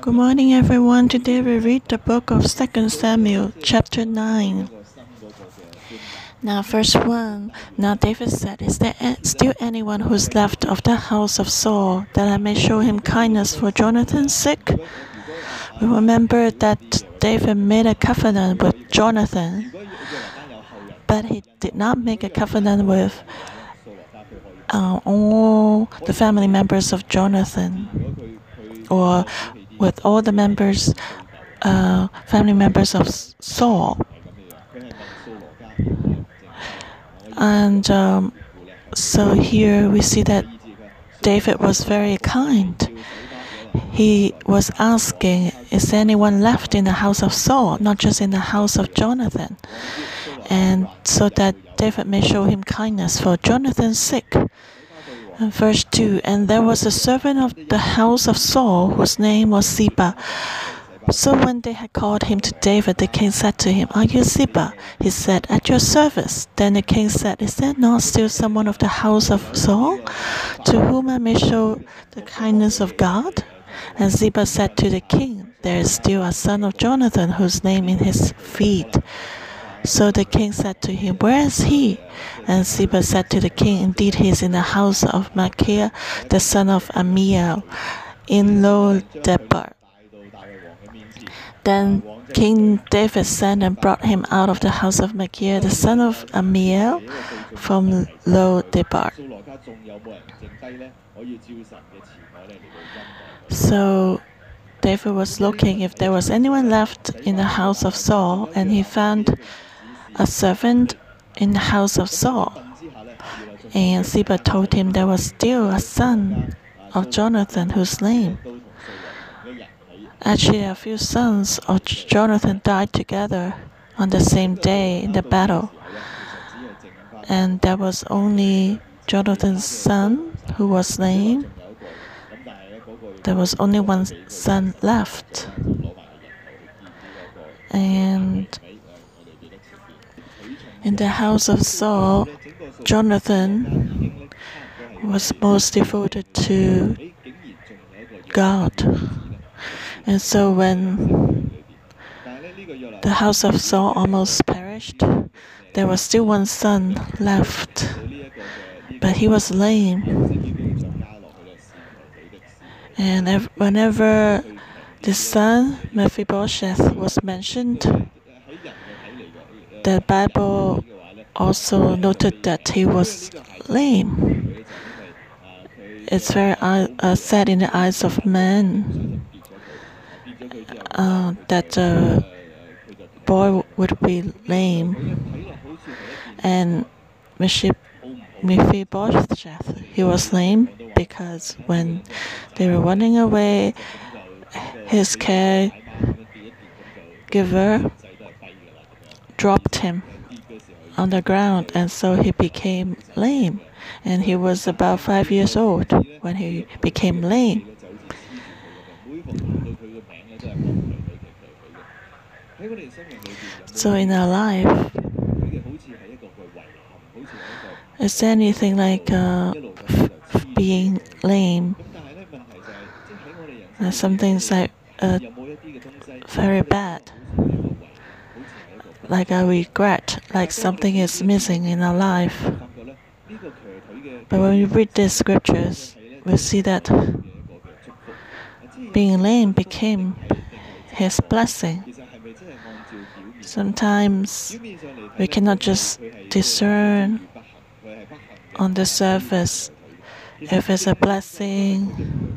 Good morning, everyone. Today we read the book of 2 Samuel, chapter 9. Now, verse 1 Now David said, Is there still anyone who's left of the house of Saul that I may show him kindness for Jonathan's sake? We remember that David made a covenant with Jonathan, but he did not make a covenant with uh, all the family members of Jonathan or with all the members, uh, family members of Saul. And um, so here we see that David was very kind. He was asking, Is anyone left in the house of Saul, not just in the house of Jonathan? And so that David may show him kindness for Jonathan's sake. And verse 2 And there was a servant of the house of Saul whose name was Ziba. So when they had called him to David, the king said to him, Are you Ziba? He said, At your service. Then the king said, Is there not still someone of the house of Saul to whom I may show the kindness of God? And Ziba said to the king, There is still a son of Jonathan whose name is his feet. So the king said to him, Where is he? And Ziba said to the king, Indeed, he is in the house of Machir, the son of Ammiel, in Lo Debar. Then King David sent and brought him out of the house of Machir, the son of Ammiel, from Lo Debar. So David was looking if there was anyone left in the house of Saul, and he found a servant in the house of Saul. And Ziba told him there was still a son of Jonathan whose name. Actually, a few sons of Jonathan died together on the same day in the battle. And there was only Jonathan's son who was named. There was only one son left. And in the house of Saul, Jonathan was most devoted to God. And so when the house of Saul almost perished, there was still one son left, but he was lame. And whenever the son Mephibosheth was mentioned, the Bible also noted that he was lame. It's very uh, sad in the eyes of men uh, that the boy would be lame. And Mephibosheth, he was lame because when they were running away, his caregiver dropped him on the ground, and so he became lame. And he was about five years old when he became lame. So in our life, is there anything like uh, being lame? Uh, something's like uh, very bad like a regret, like something is missing in our life. But when we read these scriptures, we see that being lame became his blessing. Sometimes we cannot just discern on the surface if it's a blessing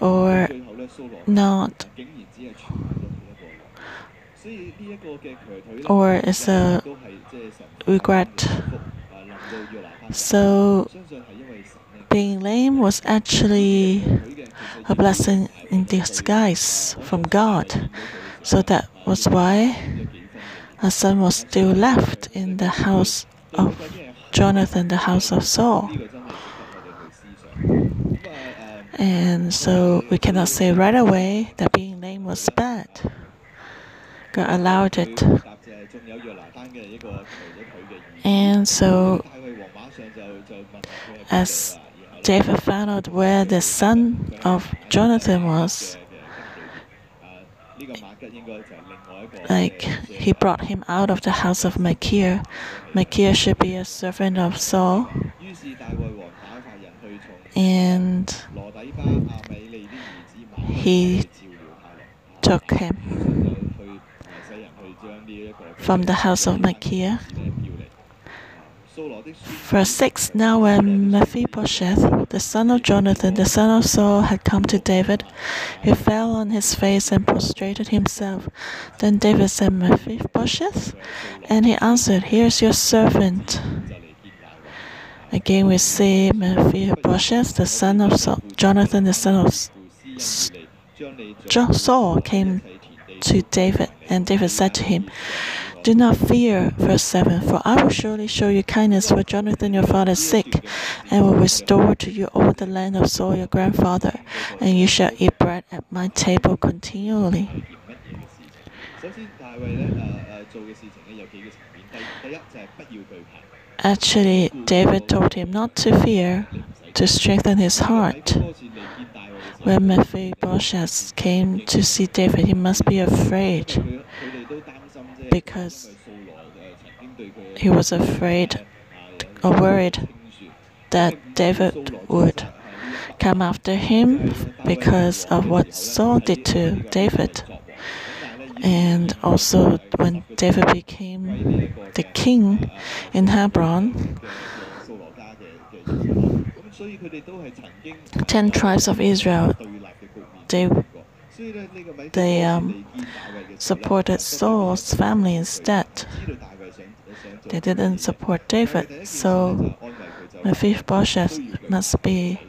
or not or is a regret. So being lame was actually a blessing in disguise from God. So that was why a son was still left in the house of Jonathan, the house of Saul. And so we cannot say right away that being lame was bad. God allowed it. And so, as David found out where the son of Jonathan was, like he brought him out of the house of Machir. Machir should be a servant of Saul. And he took him from the house of Machir. Verse 6 Now, when Mephibosheth, the son of Jonathan, the son of Saul, had come to David, he fell on his face and prostrated himself. Then David said, Mephibosheth? And he answered, Here's your servant. Again, we see Mephibosheth, the son of Saul, Jonathan, the son of Saul, came to David, and David said to him, do not fear, verse 7, for I will surely show you kindness for Jonathan your father is sick, and will restore to you all the land of Saul your grandfather, and you shall eat bread at my table continually. Actually, David told him not to fear, to strengthen his heart. When Mephibosheth came to see David, he must be afraid because he was afraid or worried that David would come after him because of what Saul did to David. And also, when David became the king in Hebron, ten tribes of Israel, they they um, supported Saul's family instead. They didn't support David, so Mephibosheth must be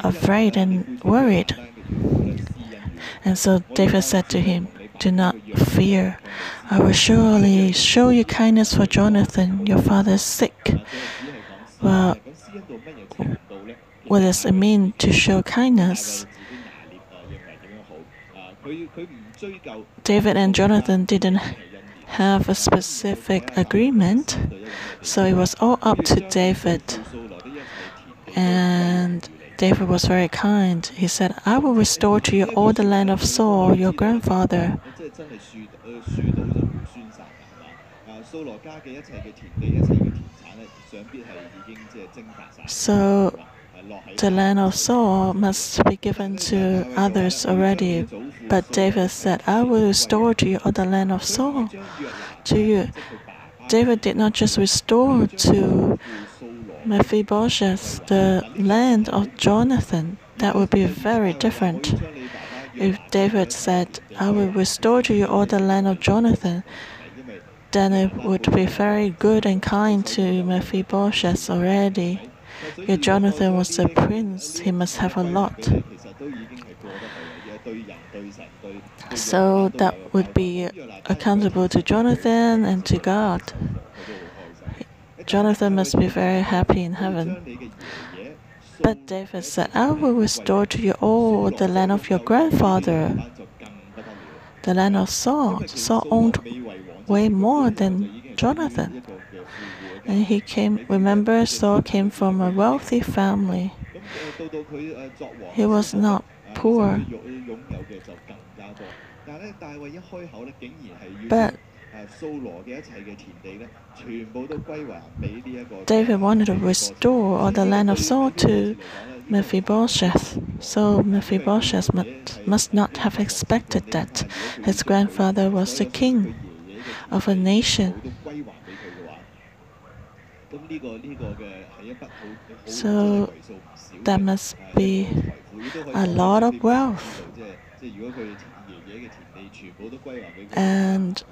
afraid and worried. And so David said to him, Do not fear. I will surely show you kindness for Jonathan. Your father is sick. Well, what does it mean to show kindness? David and Jonathan didn't have a specific agreement, so it was all up to David. And David was very kind. He said, I will restore to you all the land of Saul, your grandfather. So the land of Saul must be given to others already. But David said, I will restore to you all the land of Saul to you. David did not just restore to Mephibosheth the land of Jonathan. That would be very different. If David said, I will restore to you all the land of Jonathan, then it would be very good and kind to Mephibosheth already. If Jonathan was a prince, he must have a lot. So that would be accountable to Jonathan and to God. Jonathan must be very happy in heaven. But David said, I will restore to you all the land of your grandfather, the land of Saul. Saul owned way more than Jonathan. And he came, remember, Saul came from a wealthy family. He was not poor. But David wanted to restore all the land of Saul to Mephibosheth. So Mephibosheth must, must not have expected that his grandfather was the king of a nation. So that must be a lot of wealth. And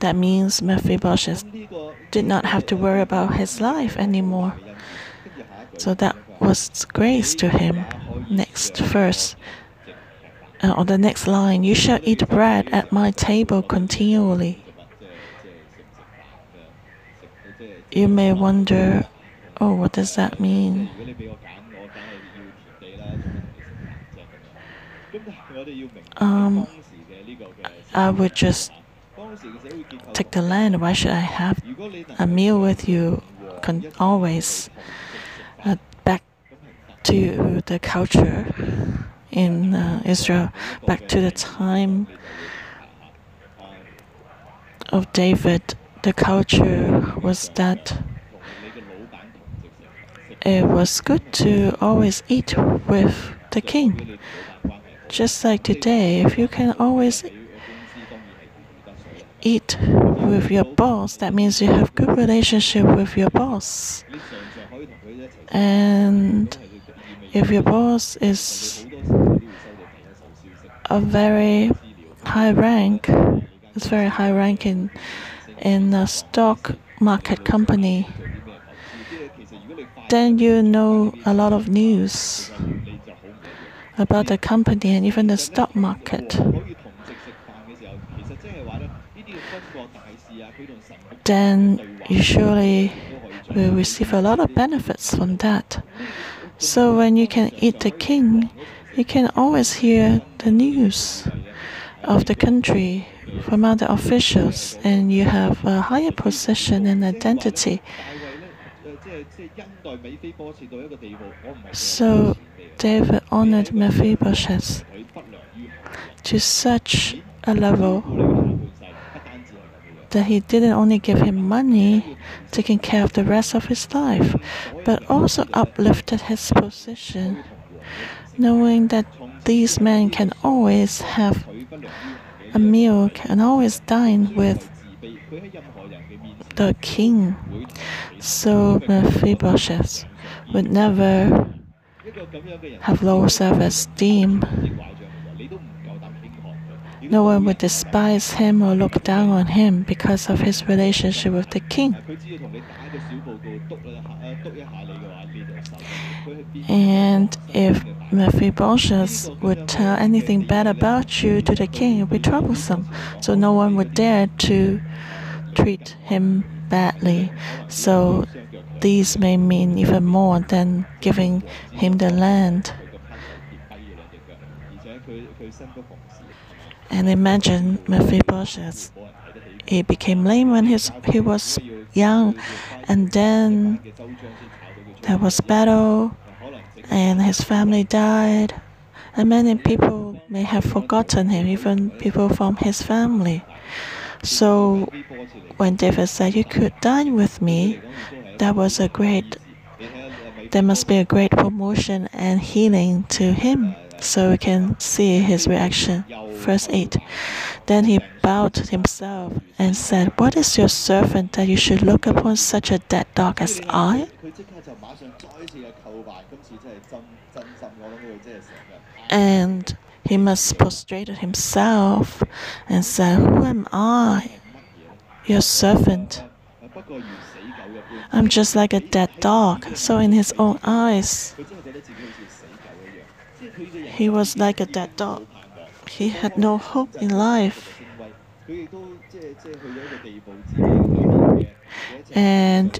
that means Mephibosheth did not have to worry about his life anymore. So that was grace to him. Next verse. Uh, on the next line, you shall eat bread at my table continually. You may wonder, oh, what does that mean? Um, I would just take the land. Why should I have a meal with you always? Uh, back to the culture in uh, Israel, back to the time of David, the culture was that it was good to always eat with the king. Just like today, if you can always eat with your boss, that means you have good relationship with your boss. And if your boss is a very high rank, it's very high ranking in a stock market company, then you know a lot of news about the company and even the stock market. Then you surely will receive a lot of benefits from that. So when you can eat the king, you can always hear the news of the country from other officials, and you have a higher position and identity. So David honored Mephibosheth to such a level that he didn't only give him money, taking care of the rest of his life, but also uplifted his position, knowing that these men can always have a meal, can always dine with the king. So Mephibosheth would never have low self esteem. No one would despise him or look down on him because of his relationship with the king. And if Mephibosheth would tell anything bad about you to the king, it would be troublesome. So no one would dare to treat him badly. So these may mean even more than giving him the land. And imagine Mephibosheth. He became lame when his, he was young, and then there was battle, and his family died, and many people may have forgotten him, even people from his family. So when David said, You could dine with me, that was a great, there must be a great promotion and healing to him. So we can see his reaction. Verse 8 Then he bowed himself and said, What is your servant that you should look upon such a dead dog as I? And he must prostrated himself and said, Who am I? Your servant. I'm just like a dead dog. So, in his own eyes, he was like a dead dog. He had no hope in life. And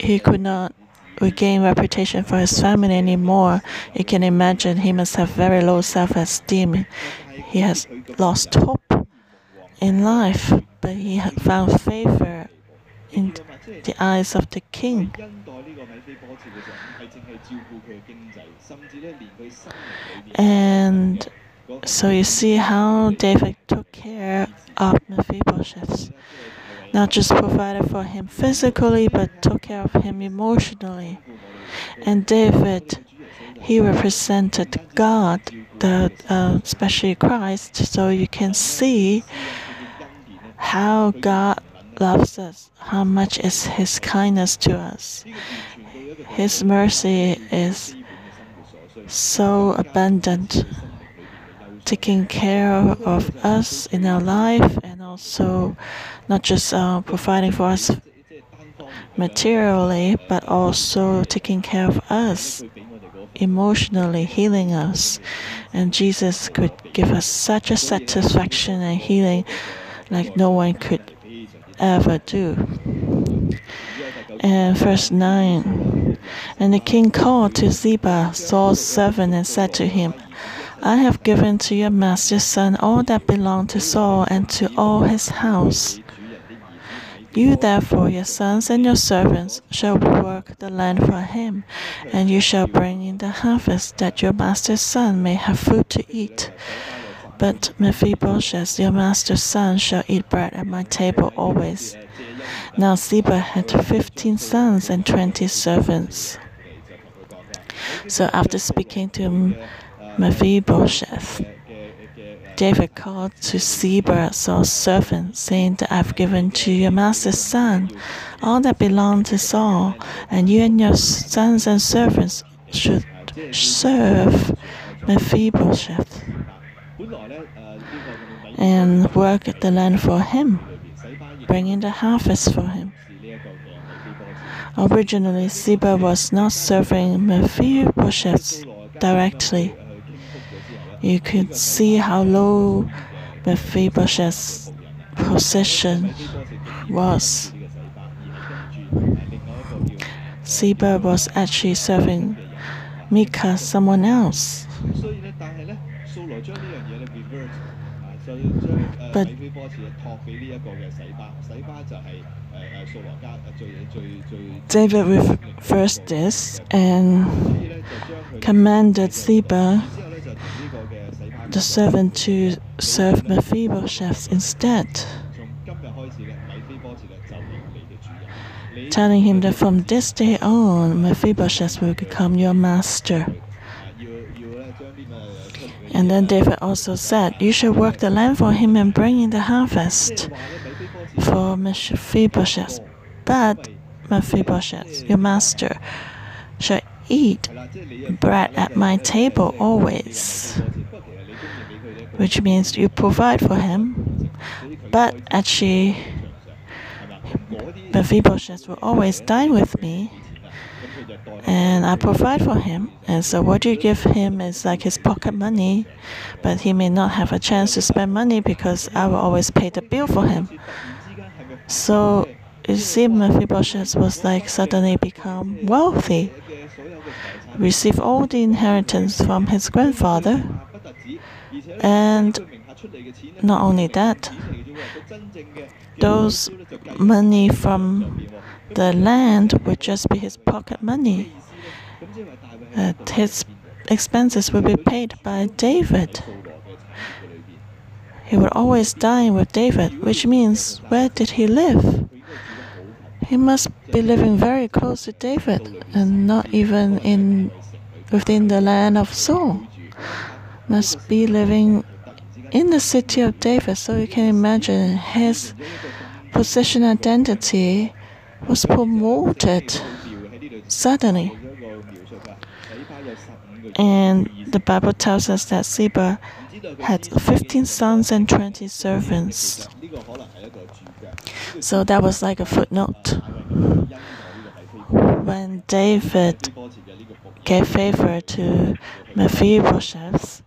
he could not regain reputation for his family anymore. You can imagine he must have very low self esteem. He has lost hope in life, but he found favor in the eyes of the king. And so you see how David took care of Mephibosheth. Not just provided for him physically, but took care of him emotionally. And David, he represented God, the uh, especially Christ. So you can see how God loves us, how much is His kindness to us. His mercy is so abundant, taking care of us in our life and also not just uh, providing for us materially, but also taking care of us emotionally, healing us. And Jesus could give us such a satisfaction and healing like no one could ever do. And verse 9 And the king called to Ziba, Saul's servant, and said to him, I have given to your master's son all that belonged to Saul and to all his house. You therefore, your sons and your servants, shall work the land for him, and you shall bring in the harvest, that your master's son may have food to eat. But Mephibosheth, your master's son, shall eat bread at my table always. Now Ziba had fifteen sons and twenty servants. So after speaking to Mephibosheth, David called to Ziba, Saul's servant, saying that I've given to your master's son all that belonged to Saul, and you and your sons and servants should serve Mephibosheth and work the land for him, bringing the harvest for him. Originally, Ziba was not serving Mephibosheth directly you could see how low Mephibosheth's position was. Ziba was actually serving Micah, someone else. But David reversed this and commanded Ziba the servant to serve Mephibosheth instead, telling him that from this day on, Mephibosheth will become your master. And then David also said, You should work the land for him and bring in the harvest for Mephibosheth. But Mephibosheth, your master, shall eat bread at my table always which means you provide for him, but actually, Mephibosheth will always dine with me, and I provide for him. And so, what you give him is like his pocket money, but he may not have a chance to spend money because I will always pay the bill for him. So, you see, Mephibosheth was like suddenly become wealthy, receive all the inheritance from his grandfather and not only that, those money from the land would just be his pocket money. Uh, his expenses would be paid by David. He would always dine with David, which means where did he live? He must be living very close to David and not even in within the land of Saul must be living in the city of David. So you can imagine his position identity was promoted suddenly. And the Bible tells us that Ziba had 15 sons and 20 servants. So that was like a footnote. When David gave favor to Mephibosheth,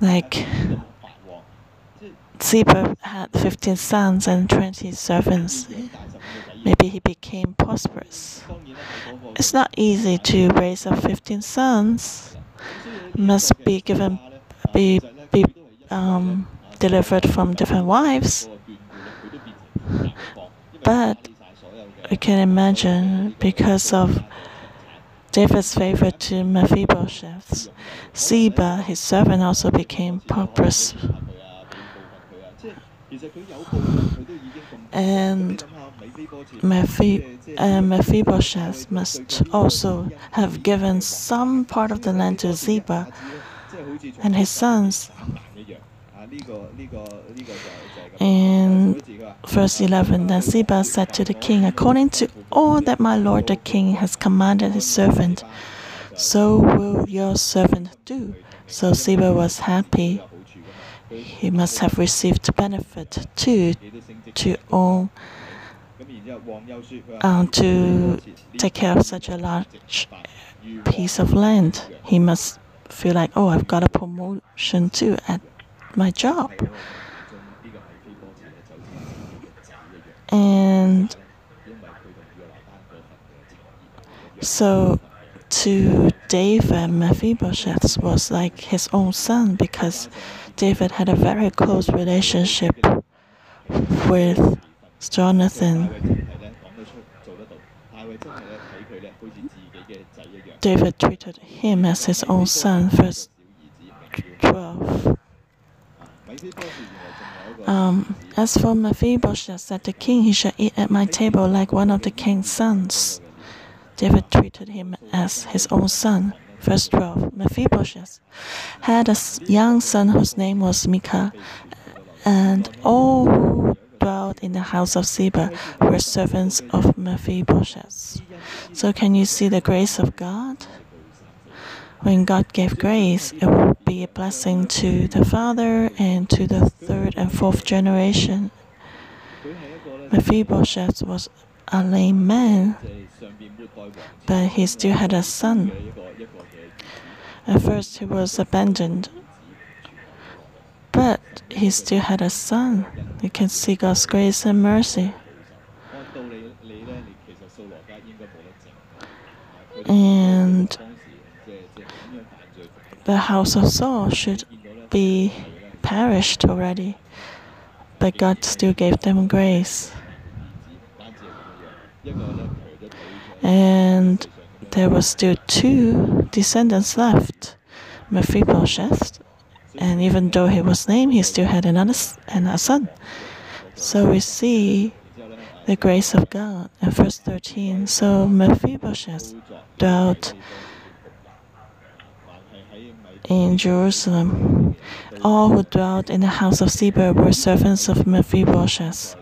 like Ziba had 15 sons and 20 servants. Maybe he became prosperous. It's not easy to raise up 15 sons. Must be given, be, be um, delivered from different wives. But we can imagine because of David's favor to Mephibosheth. Ziba, his servant, also became prosperous. And Mephibosheth uh, must also have given some part of the land to Ziba and his sons. In verse 11, then Ziba said to the king, According to all that my lord the king has commanded his servant, so will your servant do. So Ziba was happy. He must have received benefit too to own um, to take care of such a large piece of land. He must feel like, oh, I've got a promotion too at my job. And so to David, Mephibosheth was like his own son because David had a very close relationship with Jonathan. David treated him as his own son. Verse 12. Um, as for Mephibosheth, said the king, he shall eat at my table like one of the king's sons. David treated him as his own son. Verse 12 Mephibosheth had a young son whose name was Micah, and all who dwelt in the house of Ziba were servants of Mephibosheth. So, can you see the grace of God? When God gave grace, it will be a blessing to the father and to the third and fourth generation. Mephibosheth was a lame man, but he still had a son. At first, he was abandoned, but he still had a son. You can see God's grace and mercy. And the house of Saul should be perished already, but God still gave them grace. And there were still two descendants left Mephibosheth, and even though he was named, he still had another and a son. So we see the grace of God in verse 13. So Mephibosheth dwelt in Jerusalem. All who dwelt in the house of Ziba were servants of Mephibosheth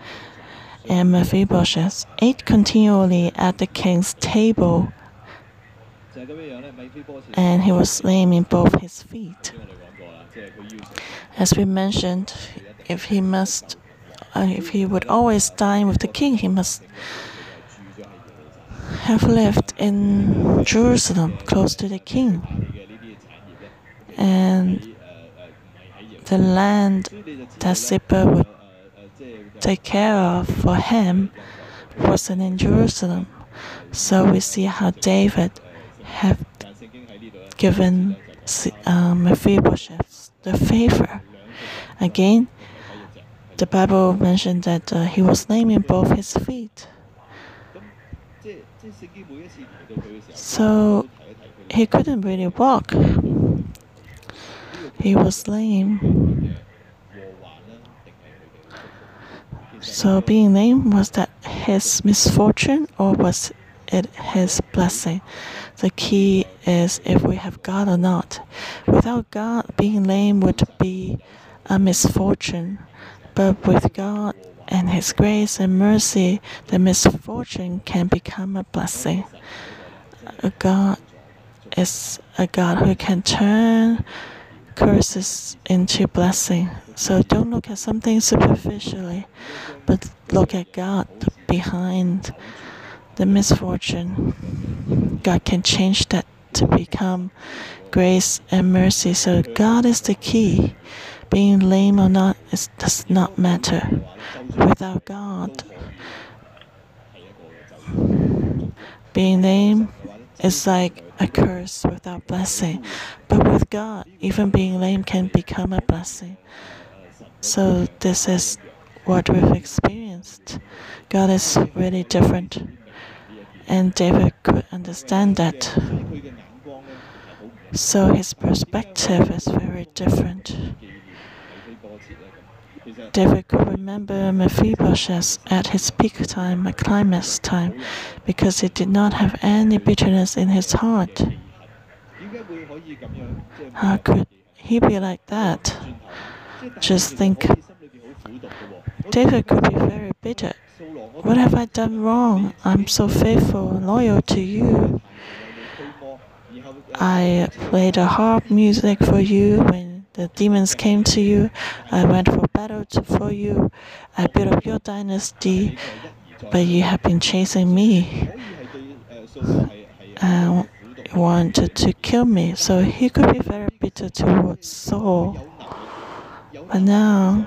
and Mephibosheth ate continually at the king's table, and he was lame in both his feet. As we mentioned, if he must, uh, if he would always dine with the king, he must have lived in Jerusalem, close to the king, and the land that Ziba would take care of for him wasn't in Jerusalem. So we see how David had given um, Mephibosheth the favor. Again, the Bible mentioned that uh, he was lame in both his feet. So he couldn't really walk. He was lame. So being lame was that his misfortune or was it his blessing? The key is if we have God or not. Without God, being lame would be a misfortune. But with God and His grace and mercy, the misfortune can become a blessing. A God is a God who can turn curses into blessing. So don't look at something superficially, but look at God behind the misfortune. God can change that to become grace and mercy. So God is the key. Being lame or not does not matter. Without God, being lame is like a curse without blessing. But with God, even being lame can become a blessing. So this is what we've experienced. God is really different. And David could understand that. So his perspective is very different. David could remember Mephibosheth at his peak time, a climax time, because he did not have any bitterness in his heart. How could he be like that? Just think David could be very bitter. What have I done wrong? I'm so faithful and loyal to you. I played the harp music for you when the demons came to you. I went for battle for you. I built up your dynasty, but you have been chasing me and wanted to kill me. So he could be very bitter towards Saul. But now,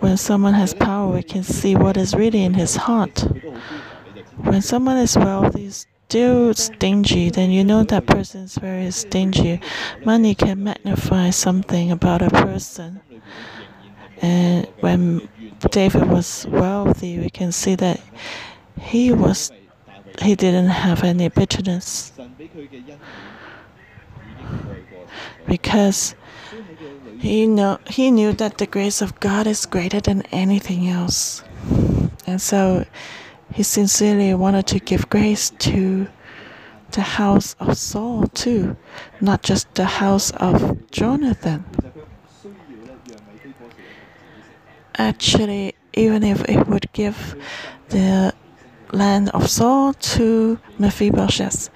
when someone has power, we can see what is really in his heart. When someone is wealthy, still stingy, then you know that person is very stingy. Money can magnify something about a person. And when David was wealthy, we can see that he was he didn't have any bitterness because he know he knew that the grace of God is greater than anything else. And so he sincerely wanted to give grace to the house of Saul too, not just the house of Jonathan. Actually, even if it would give the land of Saul to Mephibosheth,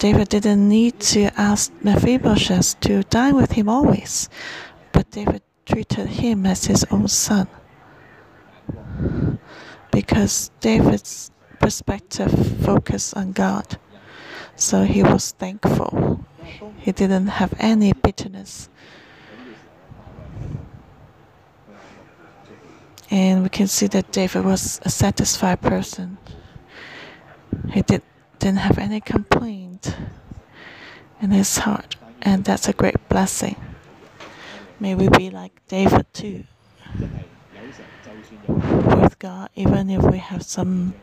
David didn't need to ask Mephibosheth to dine with him always, but David treated him as his own son because David's perspective focused on God. So he was thankful. He didn't have any bitterness. And we can see that David was a satisfied person. He did, didn't have any complaint in his heart. And that's a great blessing. May we be like David too with God, even if we have some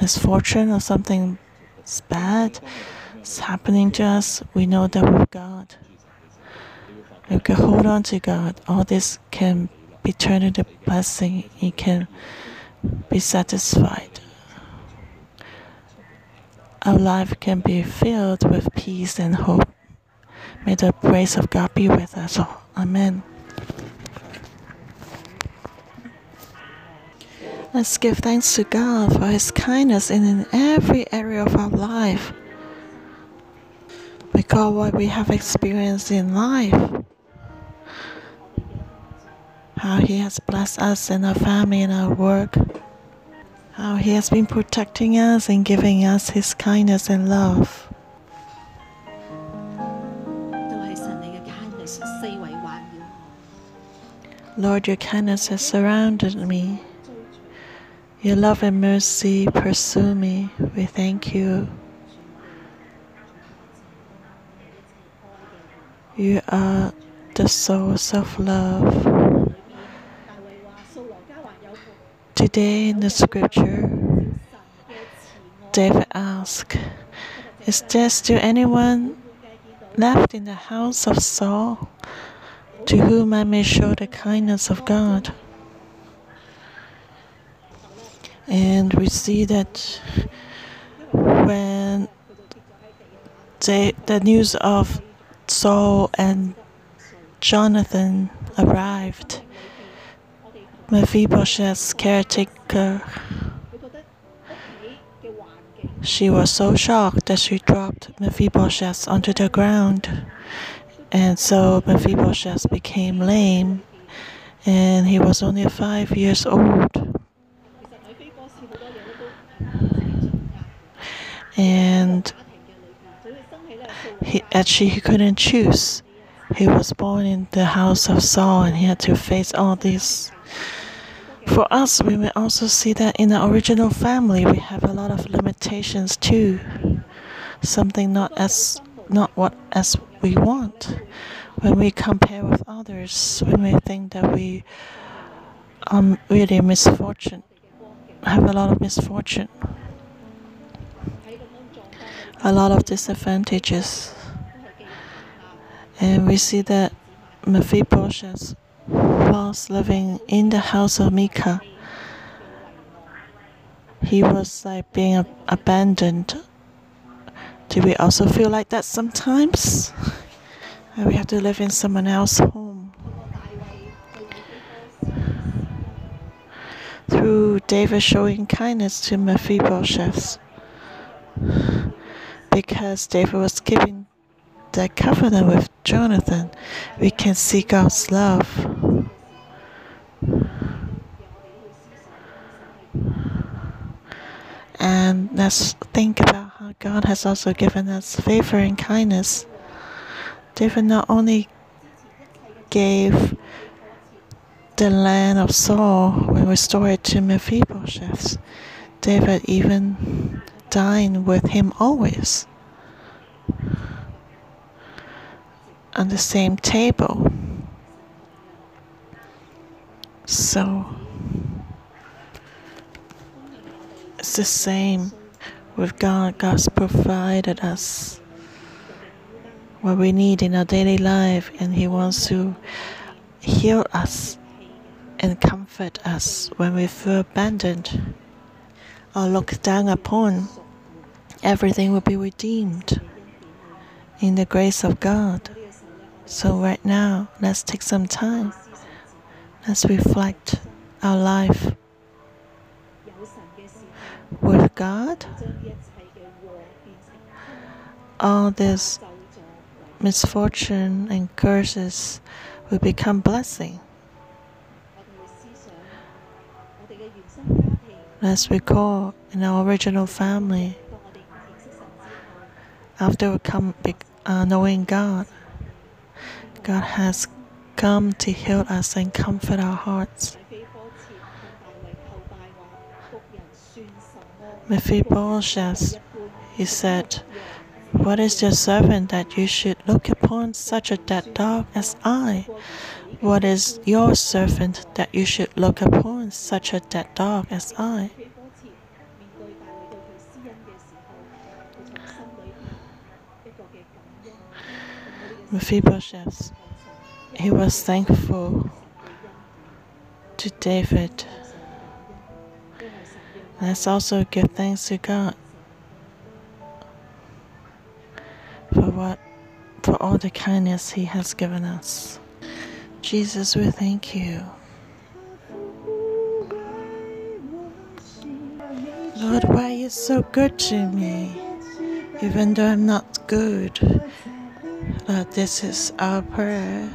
misfortune or something bad is happening to us, we know that with God, we can hold on to God. All this can be turned into blessing. He can be satisfied. Our life can be filled with peace and hope. May the grace of God be with us all. Amen. Let's give thanks to God for His kindness in every area of our life. Because what we have experienced in life, how He has blessed us in our family in our work, how He has been protecting us and giving us His kindness and love. Lord, your kindness has surrounded me. Your love and mercy pursue me. We thank you. You are the source of love. Today in the scripture, David asked, Is there still anyone left in the house of Saul to whom I may show the kindness of God? And we see that when they, the news of Saul and Jonathan arrived, Mephibosheth's caretaker, she was so shocked that she dropped Mephibosheth onto the ground. And so Mephibosheth became lame, and he was only five years old. and he actually he couldn't choose. He was born in the house of Saul and he had to face all these. For us, we may also see that in the original family we have a lot of limitations too. Something not as not what as we want. When we compare with others, we think that we um really misfortune have a lot of misfortune a lot of disadvantages. And we see that Mephibosheth was living in the house of Mika. He was like being abandoned. Do we also feel like that sometimes? we have to live in someone else's home. Through David showing kindness to Mephibosheth because David was keeping that covenant with Jonathan, we can see God's love. And let's think about how God has also given us favor and kindness. David not only gave the land of Saul when restored to Mephibosheth, David even dined with him always on the same table. So it's the same with God. God's provided us what we need in our daily life, and He wants to heal us and comfort us when we feel abandoned or looked down upon. Everything will be redeemed in the grace of God. So, right now, let's take some time. Let's reflect our life with God. All this misfortune and curses will become blessing. Let's recall in our original family, after we come uh, knowing God, God has come to heal us and comfort our hearts. Mephibosheth, he said, What is your servant that you should look upon such a dead dog as I? What is your servant that you should look upon such a dead dog as I? Mephibosheth, he was thankful to David. Let's also give thanks to God for what for all the kindness he has given us. Jesus, we thank you. Lord, why are you so good to me? Even though I'm not good. Lord, this is our prayer.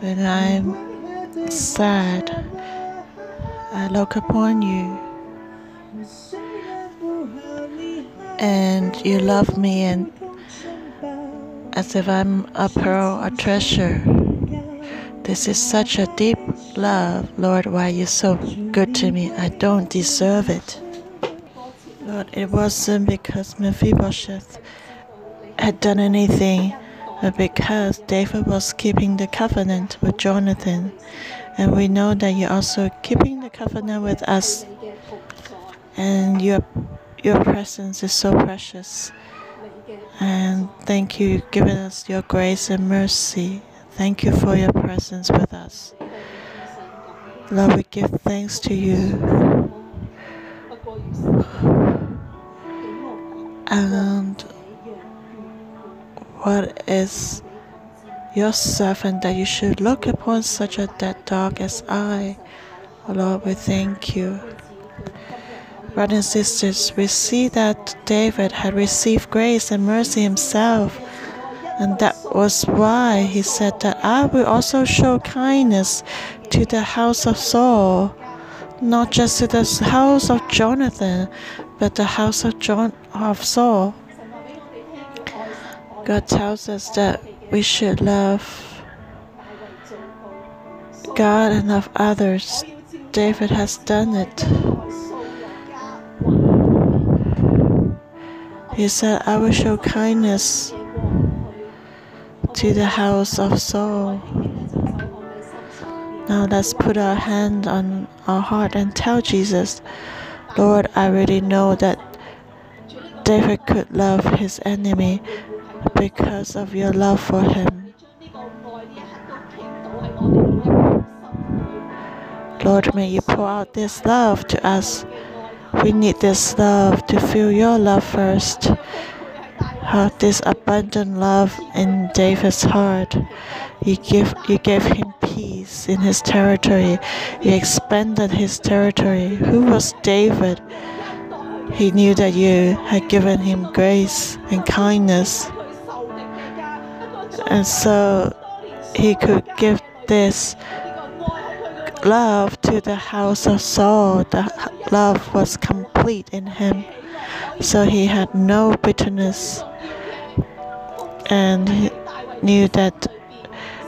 When I'm sad, I look upon you. And you love me and as if I'm a pearl, a treasure. This is such a deep love, Lord. Why are you so good to me? I don't deserve it. Lord, it wasn't because Mephibosheth had done anything, but because David was keeping the covenant with Jonathan. And we know that you're also keeping the covenant with us. And your, your presence is so precious. And thank you, giving us your grace and mercy. Thank you for your presence with us. Lord, we give thanks to you. And what is your servant that you should look upon such a dead dog as I? Oh Lord, we thank you. Brothers and sisters, we see that David had received grace and mercy himself. And that was why he said that I will also show kindness to the house of Saul, not just to the house of Jonathan, but the house of John of Saul. God tells us that we should love God and love others. David has done it. He said, I will show kindness to the house of Saul. Now let's put our hand on our heart and tell Jesus, Lord, I really know that David could love his enemy because of your love for him. Lord, may you pour out this love to us. We need this love to feel your love first. Have this abundant love in David's heart. You give you gave him peace in his territory. You expanded his territory. Who was David? He knew that you had given him grace and kindness. And so he could give this love to the house of Saul. The love was complete in him. So he had no bitterness and he knew that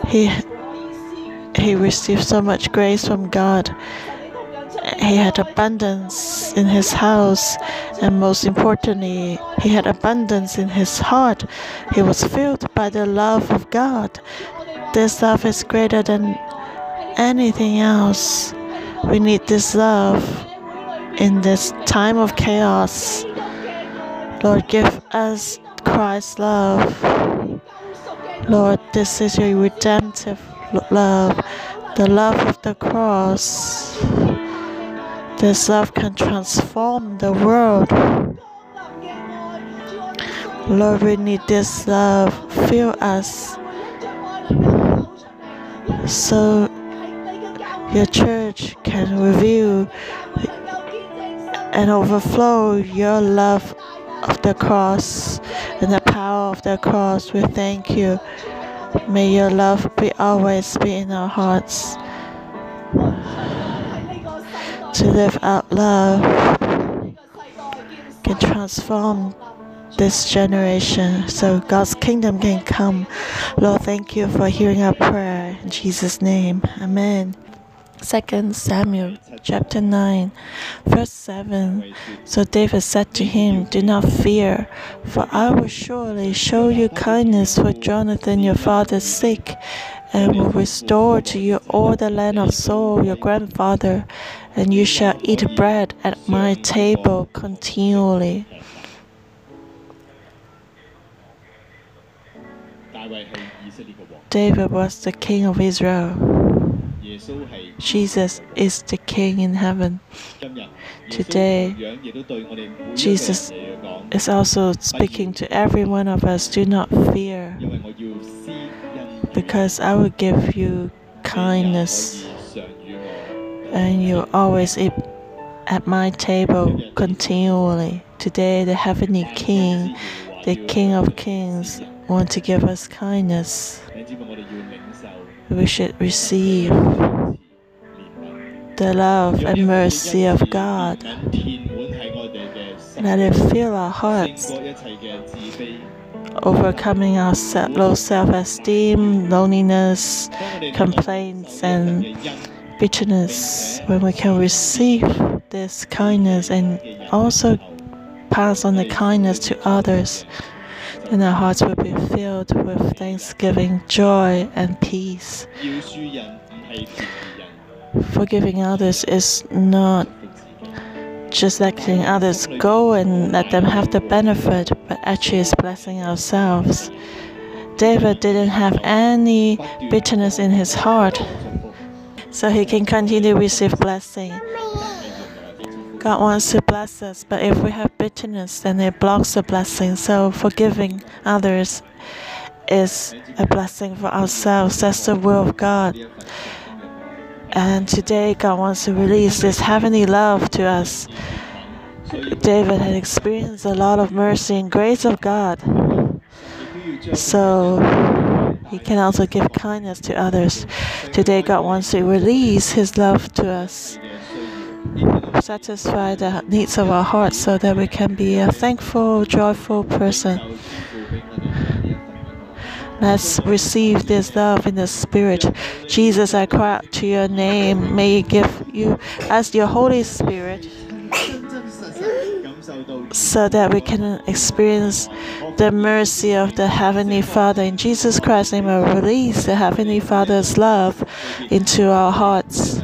he he received so much grace from God. He had abundance in his house, and most importantly, he had abundance in his heart. He was filled by the love of God. This love is greater than anything else. We need this love in this time of chaos. Lord, give us Christ's love. Lord, this is your redemptive love, the love of the cross. This love can transform the world. Lord, we need this love. Fill us so your church can reveal and overflow your love of the cross and the power of the cross. We thank you. May your love be always be in our hearts. To live out love can transform this generation so God's kingdom can come. Lord, thank you for hearing our prayer. In Jesus' name, Amen. Second Samuel chapter 9, verse 7. So David said to him, Do not fear, for I will surely show you kindness for Jonathan your father's sake, and will restore to you all the land of Saul your grandfather, and you shall eat bread at my table continually. David was the king of Israel. Jesus is the King in heaven. Today, Jesus is also speaking to every one of us do not fear, because I will give you kindness, and you always eat at my table continually. Today, the heavenly King, the King of Kings, want to give us kindness we should receive the love and mercy of God. Let it fill our hearts, overcoming our low self esteem, loneliness, complaints, and bitterness. When we can receive this kindness and also pass on the kindness to others and our hearts will be filled with thanksgiving, joy, and peace. Forgiving others is not just letting others go and let them have the benefit, but actually is blessing ourselves. David didn't have any bitterness in his heart, so he can continue to receive blessing. God wants to bless us, but if we have bitterness, then it blocks the blessing. So forgiving others is a blessing for ourselves. That's the will of God. And today, God wants to release this heavenly love to us. David had experienced a lot of mercy and grace of God. So he can also give kindness to others. Today, God wants to release His love to us satisfy the needs of our hearts so that we can be a thankful, joyful person. Let's receive this love in the Spirit. Jesus, I cry out to your name. May you give you as your Holy Spirit so that we can experience the mercy of the Heavenly Father. In Jesus Christ's name, I release the Heavenly Father's love into our hearts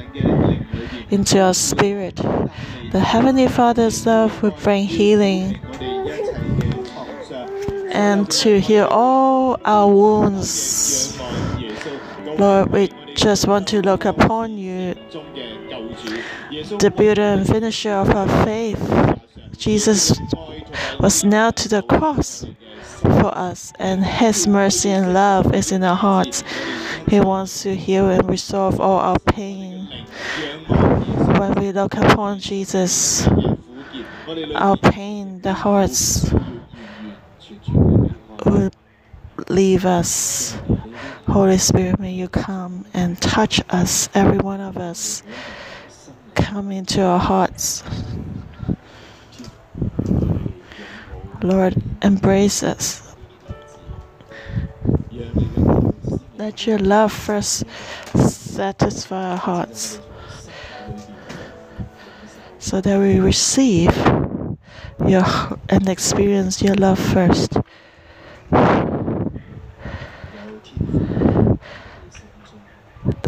into our spirit. The Heavenly Father's love will bring healing and to heal all our wounds. Lord, we just want to look upon you, the builder and finisher of our faith. Jesus was nailed to the cross for us, and His mercy and love is in our hearts. He wants to heal and resolve all our pain. When we look upon Jesus, our pain, the hearts will leave us. Holy Spirit, may you come and touch us, every one of us. Come into our hearts. Lord, embrace us. Let your love first satisfy our hearts so that we receive your and experience your love first.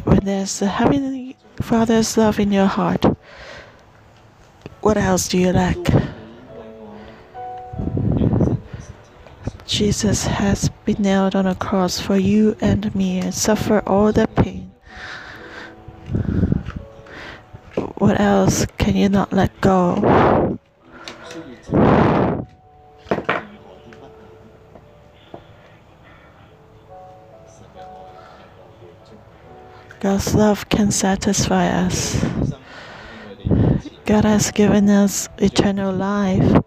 When there's the Heavenly Father's love in your heart, what else do you lack? Jesus has been nailed on a cross for you and me and suffered all the pain. What else can you not let go? God's love can satisfy us. God has given us eternal life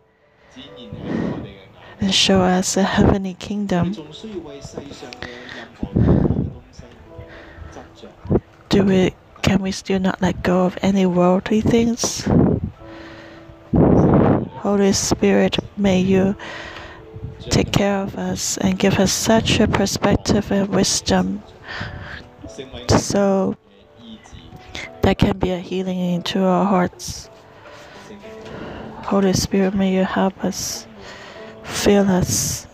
and show us a heavenly kingdom. Do we can we still not let go of any worldly things? Holy Spirit, may you take care of us and give us such a perspective and wisdom so that can be a healing into our hearts. Holy Spirit, may you help us fearless.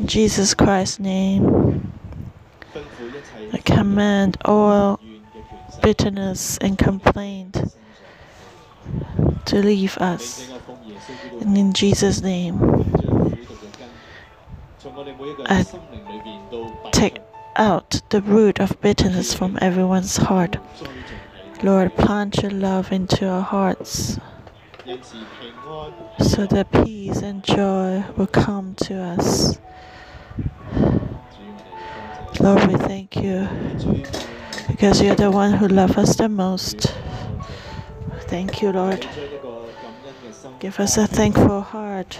In Jesus Christ's name, I command all bitterness and complaint to leave us. And in Jesus' name, I take out the root of bitterness from everyone's heart. Lord, plant your love into our hearts so that peace and joy will come to us. Lord, we thank you because you're the one who loves us the most. Thank you, Lord. Give us a thankful heart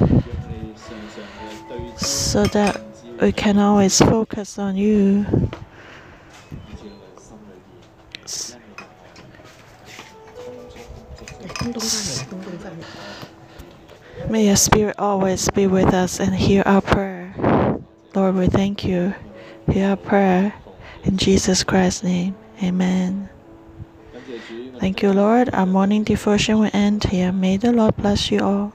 so that we can always focus on you. May your spirit always be with us and hear our prayer. Lord, we thank you. Hear our prayer. In Jesus Christ's name, amen. Thank you, Lord. Our morning devotion will end here. May the Lord bless you all.